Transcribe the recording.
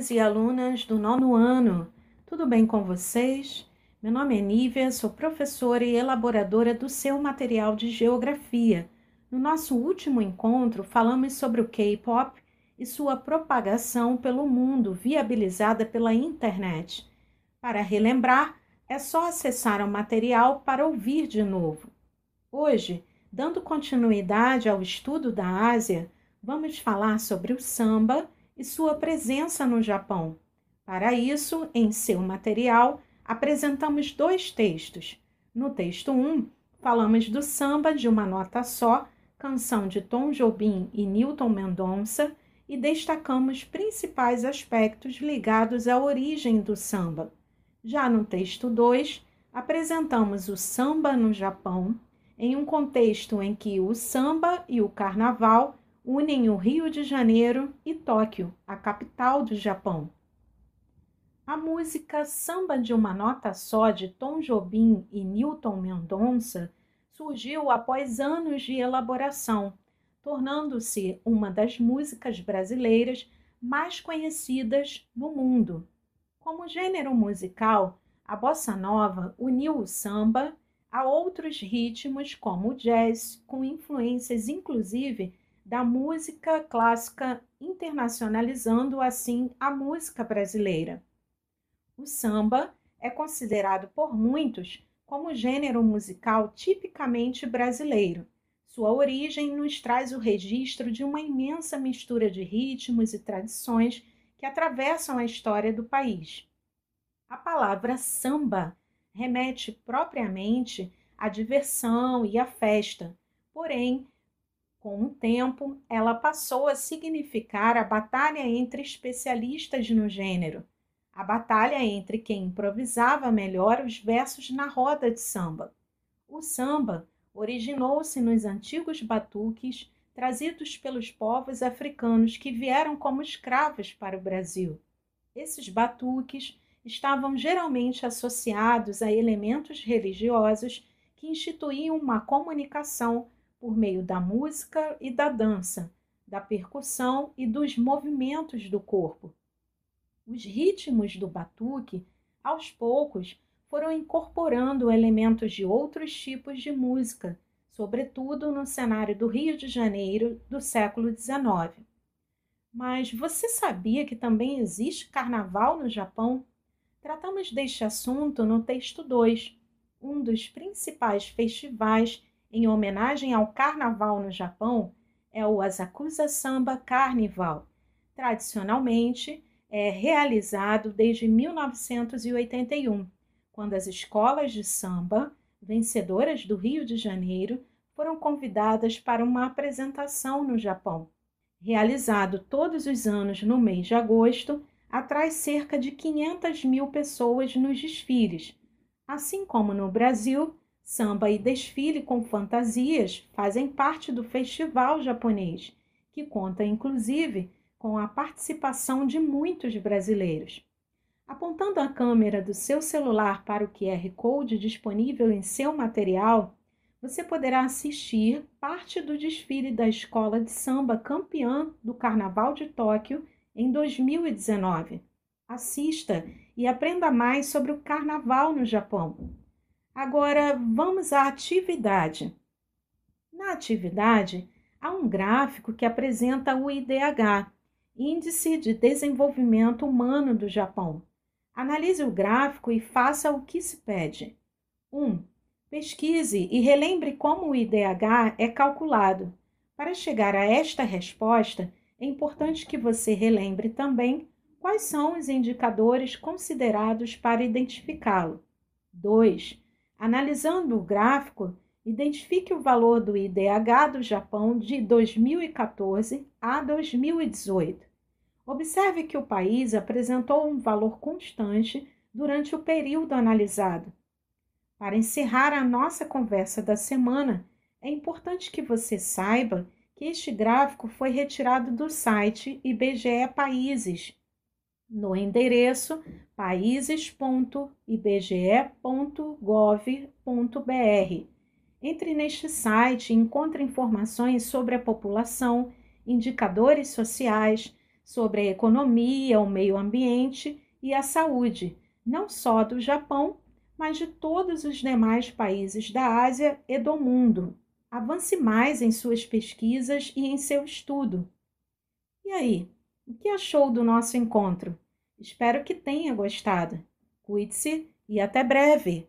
alunos e alunas do nono ano, tudo bem com vocês? Meu nome é Nívia, sou professora e elaboradora do seu material de geografia. No nosso último encontro, falamos sobre o K-pop e sua propagação pelo mundo viabilizada pela internet. Para relembrar, é só acessar o material para ouvir de novo. Hoje, dando continuidade ao estudo da Ásia, vamos falar sobre o samba e sua presença no Japão. Para isso, em seu material, apresentamos dois textos. No texto 1, falamos do samba de uma nota só, canção de Tom Jobim e Newton Mendonça, e destacamos principais aspectos ligados à origem do samba. Já no texto 2, apresentamos o samba no Japão, em um contexto em que o samba e o carnaval unem o Rio de Janeiro e Tóquio, a capital do Japão. A música Samba de uma Nota Só de Tom Jobim e Newton Mendonça surgiu após anos de elaboração, tornando-se uma das músicas brasileiras mais conhecidas no mundo. Como gênero musical, a bossa nova uniu o samba a outros ritmos como o jazz, com influências inclusive da música clássica, internacionalizando assim a música brasileira. O samba é considerado por muitos como gênero musical tipicamente brasileiro. Sua origem nos traz o registro de uma imensa mistura de ritmos e tradições que atravessam a história do país. A palavra samba remete propriamente à diversão e à festa, porém com o tempo, ela passou a significar a batalha entre especialistas no gênero, a batalha entre quem improvisava melhor os versos na roda de samba. O samba originou-se nos antigos batuques trazidos pelos povos africanos que vieram como escravos para o Brasil. Esses batuques estavam geralmente associados a elementos religiosos que instituíam uma comunicação por meio da música e da dança, da percussão e dos movimentos do corpo. Os ritmos do batuque, aos poucos, foram incorporando elementos de outros tipos de música, sobretudo no cenário do Rio de Janeiro do século XIX. Mas você sabia que também existe carnaval no Japão? Tratamos deste assunto no texto 2, um dos principais festivais em homenagem ao carnaval no Japão é o Asakusa Samba Carnival. Tradicionalmente, é realizado desde 1981, quando as escolas de samba, vencedoras do Rio de Janeiro, foram convidadas para uma apresentação no Japão. Realizado todos os anos no mês de agosto, atrai cerca de 500 mil pessoas nos desfiles. Assim como no Brasil, Samba e desfile com fantasias fazem parte do festival japonês, que conta inclusive com a participação de muitos brasileiros. Apontando a câmera do seu celular para o QR Code disponível em seu material, você poderá assistir parte do desfile da escola de samba campeã do Carnaval de Tóquio em 2019. Assista e aprenda mais sobre o carnaval no Japão. Agora, vamos à atividade. Na atividade, há um gráfico que apresenta o IDH, Índice de Desenvolvimento Humano do Japão. Analise o gráfico e faça o que se pede. 1. Um, pesquise e relembre como o IDH é calculado. Para chegar a esta resposta, é importante que você relembre também quais são os indicadores considerados para identificá-lo. 2. Analisando o gráfico, identifique o valor do IDH do Japão de 2014 a 2018. Observe que o país apresentou um valor constante durante o período analisado. Para encerrar a nossa conversa da semana, é importante que você saiba que este gráfico foi retirado do site IBGE Países, no endereço países.ibge.gov.br. Entre neste site e encontre informações sobre a população, indicadores sociais, sobre a economia, o meio ambiente e a saúde, não só do Japão, mas de todos os demais países da Ásia e do mundo. Avance mais em suas pesquisas e em seu estudo. E aí, o que achou do nosso encontro? Espero que tenha gostado. Cuide-se e até breve!